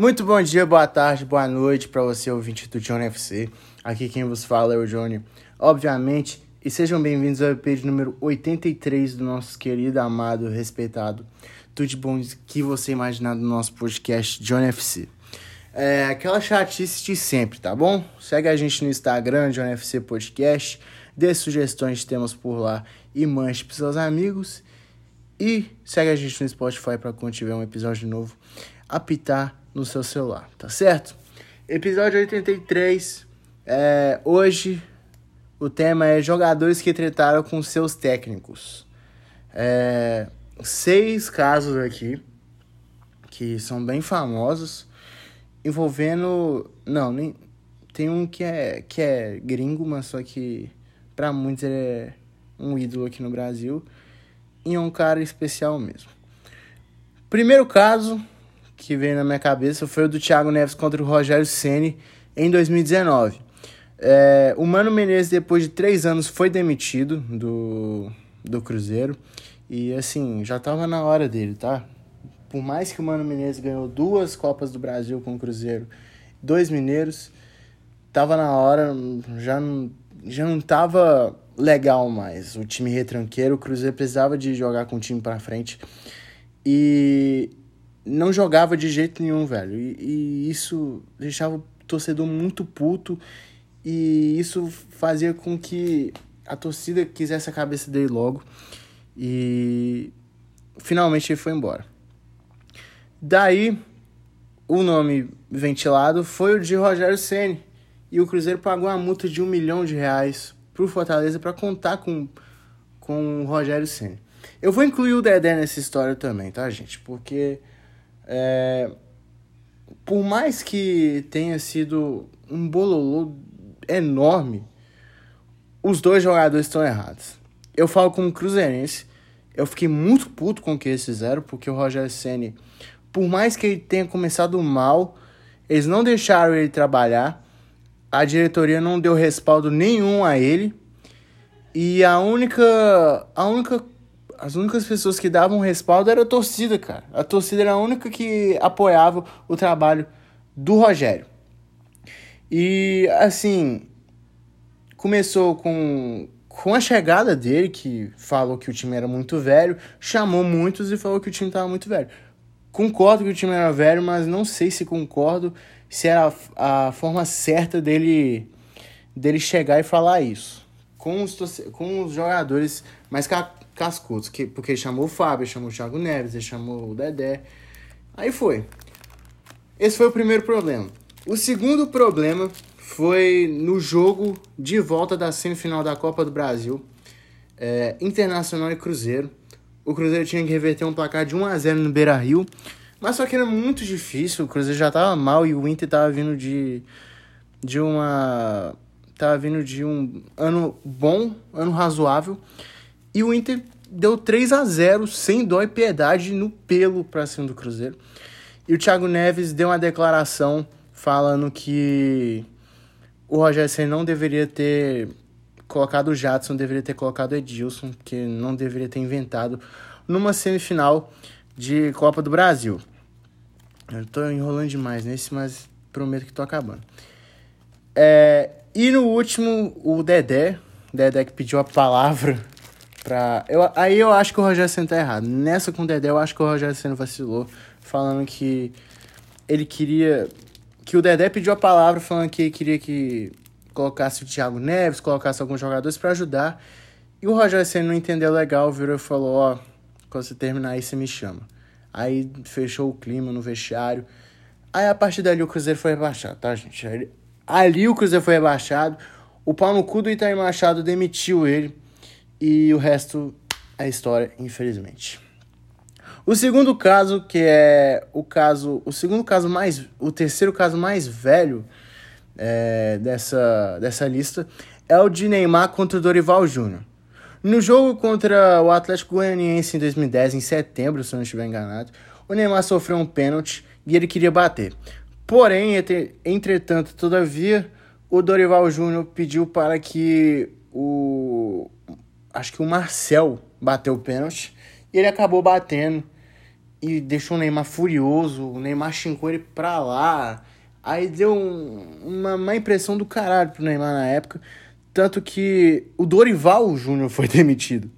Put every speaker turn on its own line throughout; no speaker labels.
Muito bom dia, boa tarde, boa noite para você, ouvinte do Johnny FC. Aqui quem vos fala é o Johnny, obviamente, e sejam bem-vindos ao EP número 83 do nosso querido, amado, respeitado, tudo de bom que você imaginar do nosso podcast Johnny FC. É aquela chatice de sempre, tá bom? Segue a gente no Instagram, Johnny FC Podcast, dê sugestões de temas por lá e manche pros seus amigos. E segue a gente no Spotify para quando tiver um episódio novo apitar no seu celular, tá certo? Episódio 83. É, hoje o tema é jogadores que trataram com seus técnicos. É, seis casos aqui que são bem famosos envolvendo não nem tem um que é que é gringo mas só que para muitos ele é um ídolo aqui no Brasil e é um cara especial mesmo primeiro caso que veio na minha cabeça foi o do Thiago Neves contra o Rogério Ceni em 2019. É, o Mano Menezes, depois de três anos, foi demitido do, do Cruzeiro. E assim, já tava na hora dele, tá? Por mais que o Mano Menezes ganhou duas Copas do Brasil com o Cruzeiro, dois mineiros, tava na hora, já não, já não tava legal mais. O time retranqueiro, o Cruzeiro precisava de jogar com o time para frente. E não jogava de jeito nenhum, velho. E, e, isso deixava o torcedor muito puto. E isso fazia com que a torcida quisesse a cabeça dele logo. E finalmente ele foi embora. Daí, o nome ventilado foi o de Rogério Ceni E o Cruzeiro pagou uma multa de um milhão de reais pro Fortaleza para contar com, com o Rogério Ceni Eu vou incluir o Dedé nessa história também, tá, gente? Porque é, por mais que tenha sido um bololô enorme, os dois jogadores estão errados. Eu falo como cruzeirense, eu fiquei muito puto com o que eles fizeram, porque o Rogério Ceni, por mais que ele tenha começado mal, eles não deixaram ele trabalhar, a diretoria não deu respaldo nenhum a ele, e a única, a única as únicas pessoas que davam respaldo era a torcida, cara. A torcida era a única que apoiava o trabalho do Rogério. E assim, começou com, com a chegada dele, que falou que o time era muito velho, chamou muitos e falou que o time estava muito velho. Concordo que o time era velho, mas não sei se concordo se era a, a forma certa dele, dele chegar e falar isso. Com os, com os jogadores mais cascudos, que, porque ele chamou o Fábio, ele chamou o Thiago Neves, ele chamou o Dedé. Aí foi. Esse foi o primeiro problema. O segundo problema foi no jogo de volta da semifinal da Copa do Brasil, é, Internacional e Cruzeiro. O Cruzeiro tinha que reverter um placar de 1 a 0 no Beira Rio, mas só que era muito difícil. O Cruzeiro já estava mal e o Inter estava vindo de, de uma. Tava vindo de um ano bom, ano razoável. E o Inter deu 3 a 0 sem dó e piedade no pelo para cima do Cruzeiro. E o Thiago Neves deu uma declaração falando que o Rogério Senna não deveria ter colocado o Jadson, deveria ter colocado o Edilson, que não deveria ter inventado numa semifinal de Copa do Brasil. Eu tô enrolando demais nesse, mas prometo que tô acabando. É, e no último, o Dedé, Dedé que pediu a palavra pra. Eu, aí eu acho que o Rogério Senna tá errado. Nessa com o Dedé, eu acho que o Rogério Senna vacilou, falando que ele queria. Que o Dedé pediu a palavra falando que queria que colocasse o Thiago Neves, colocasse alguns jogadores para ajudar. E o Rogério Senna não entendeu legal, virou e falou: Ó, oh, quando você terminar aí, você me chama. Aí fechou o clima no vestiário. Aí a partir dali o Cruzeiro foi rebaixado, tá, gente? Ali o Cruzeiro foi rebaixado. O pau no cu do Itaí Machado demitiu ele. E o resto é história, infelizmente. O segundo caso, que é o caso, o segundo caso mais, o terceiro caso mais velho é, dessa, dessa lista é o de Neymar contra o Dorival Júnior. No jogo contra o Atlético Goianiense em 2010, em setembro, se eu não estiver enganado, o Neymar sofreu um pênalti e ele queria bater. Porém, entretanto, todavia, o Dorival Júnior pediu para que o acho que o Marcel bateu o pênalti e ele acabou batendo e deixou o Neymar furioso, o Neymar xingou ele pra lá. Aí deu um, uma má impressão do caralho pro Neymar na época. Tanto que o Dorival Júnior foi demitido.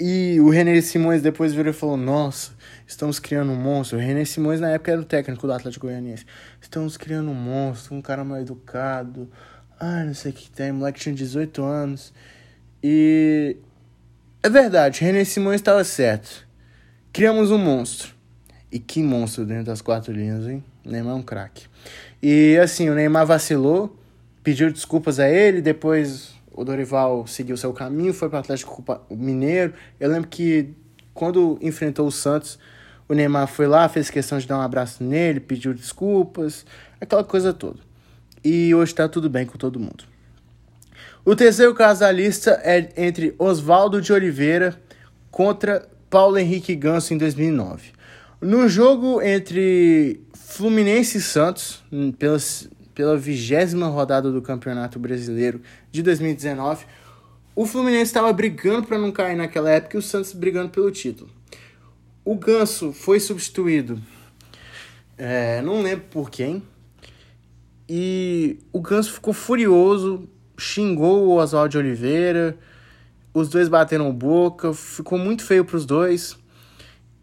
E o René Simões depois virou e falou: Nossa, estamos criando um monstro. O René Simões na época era o técnico do Atlético Goianiense. Estamos criando um monstro, um cara mal educado. Ah, não sei o que tem. O moleque tinha 18 anos. E. É verdade, René Simões estava certo. Criamos um monstro. E que monstro dentro das quatro linhas, hein? Neymar é um craque. E assim, o Neymar vacilou, pediu desculpas a ele, depois o Dorival seguiu seu caminho, foi para o Atlético Mineiro. Eu lembro que quando enfrentou o Santos, o Neymar foi lá, fez questão de dar um abraço nele, pediu desculpas, aquela coisa toda. E hoje está tudo bem com todo mundo. O terceiro caso da lista é entre Oswaldo de Oliveira contra Paulo Henrique Ganso em 2009. No jogo entre Fluminense e Santos, pela, pela vigésima rodada do Campeonato Brasileiro de 2019, o Fluminense estava brigando para não cair naquela época e o Santos brigando pelo título. O Ganso foi substituído, é, não lembro por quem, e o Ganso ficou furioso, xingou o Oswaldo de Oliveira, os dois bateram boca, ficou muito feio para os dois.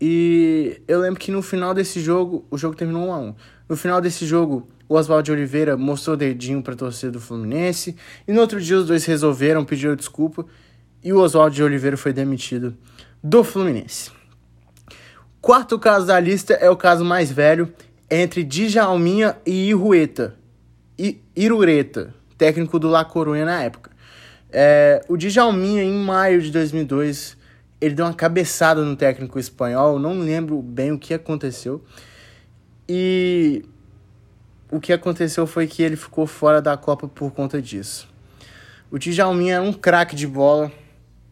E eu lembro que no final desse jogo, o jogo terminou 1 a 1. No final desse jogo, o Oswaldo Oliveira mostrou o dedinho para torcer do Fluminense, e no outro dia os dois resolveram, pediram desculpa, e o Oswaldo de Oliveira foi demitido do Fluminense. Quarto caso da lista é o caso mais velho, entre Djalminha e Irueta. I, Irureta, técnico do La Coruña na época. É, o Djalminha, em maio de 2002, ele deu uma cabeçada no técnico espanhol, não lembro bem o que aconteceu. E o que aconteceu foi que ele ficou fora da Copa por conta disso. O Djalminha era um craque de bola,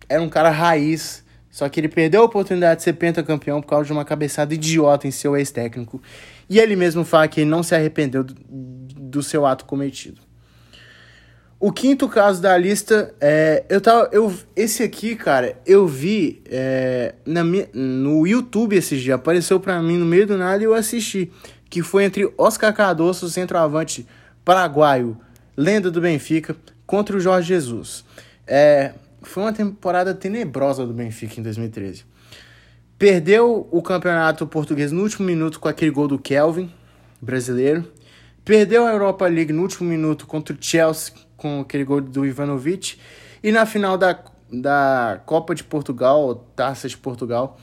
era um cara raiz, só que ele perdeu a oportunidade de ser pentacampeão por causa de uma cabeçada idiota em seu ex-técnico. E ele mesmo fala que ele não se arrependeu do, do seu ato cometido. O quinto caso da lista é. Eu tava. Eu, esse aqui, cara, eu vi é, na, no YouTube esses dias. Apareceu pra mim no meio do nada e eu assisti. Que foi entre Oscar Cardoso, centroavante paraguaio, lenda do Benfica, contra o Jorge Jesus. É, foi uma temporada tenebrosa do Benfica em 2013. Perdeu o campeonato português no último minuto com aquele gol do Kelvin, brasileiro. Perdeu a Europa League no último minuto contra o Chelsea com aquele gol do Ivanovic. E na final da, da Copa de Portugal, Taça de Portugal,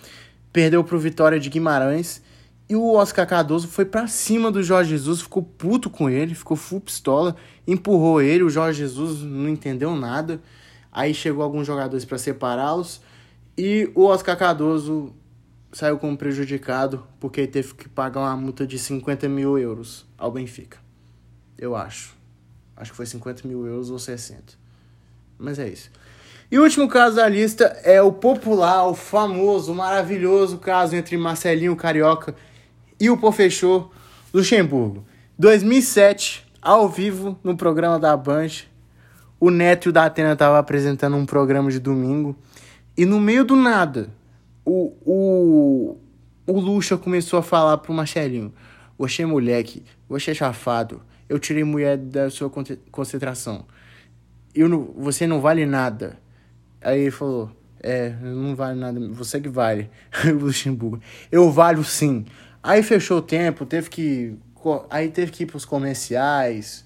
perdeu para o Vitória de Guimarães. E o Oscar Cardoso foi para cima do Jorge Jesus, ficou puto com ele, ficou full pistola, empurrou ele. O Jorge Jesus não entendeu nada. Aí chegou alguns jogadores para separá-los. E o Oscar Cardoso saiu como prejudicado porque teve que pagar uma multa de 50 mil euros ao Benfica. Eu acho. Acho que foi 50 mil euros ou 60. Mas é isso. E o último caso da lista é o popular, o famoso, maravilhoso caso entre Marcelinho Carioca e o Pofechô Luxemburgo. 2007, ao vivo, no programa da Band, o Neto e o Datena estavam apresentando um programa de domingo e no meio do nada, o, o, o Luxa começou a falar pro Marcelinho: Você, moleque, você é chafado, eu tirei mulher da sua concentração. Eu não, você não vale nada. Aí ele falou, é, não vale nada, você que vale. Luxemburgo, eu valho sim. Aí fechou o tempo, teve que. Aí teve que ir pros comerciais.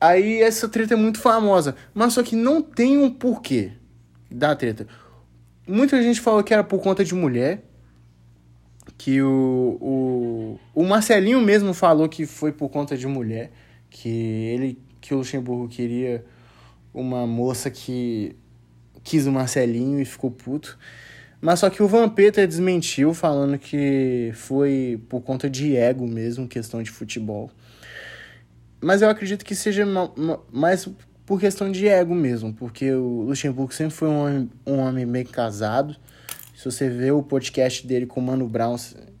Aí essa treta é muito famosa. Mas só que não tem um porquê da treta. Muita gente falou que era por conta de mulher que o, o, o Marcelinho mesmo falou que foi por conta de mulher, que ele que o Luxemburgo queria uma moça que quis o Marcelinho e ficou puto. Mas só que o Vampeta desmentiu, falando que foi por conta de ego mesmo, questão de futebol. Mas eu acredito que seja mais por questão de ego mesmo, porque o Luxemburgo sempre foi um homem, um homem bem casado, se você vê o podcast dele com o Mano Brown,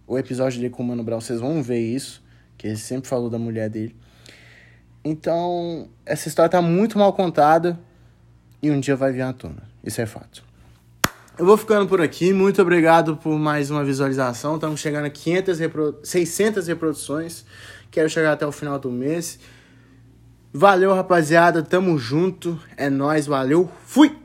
o episódio dele com o Mano Brown, vocês vão ver isso, que ele sempre falou da mulher dele. Então, essa história tá muito mal contada e um dia vai vir à tona. Isso é fato. Eu vou ficando por aqui. Muito obrigado por mais uma visualização. Estamos chegando a 500 repro... 600 reproduções. Quero chegar até o final do mês. Valeu, rapaziada. Tamo junto. É nós, valeu. Fui.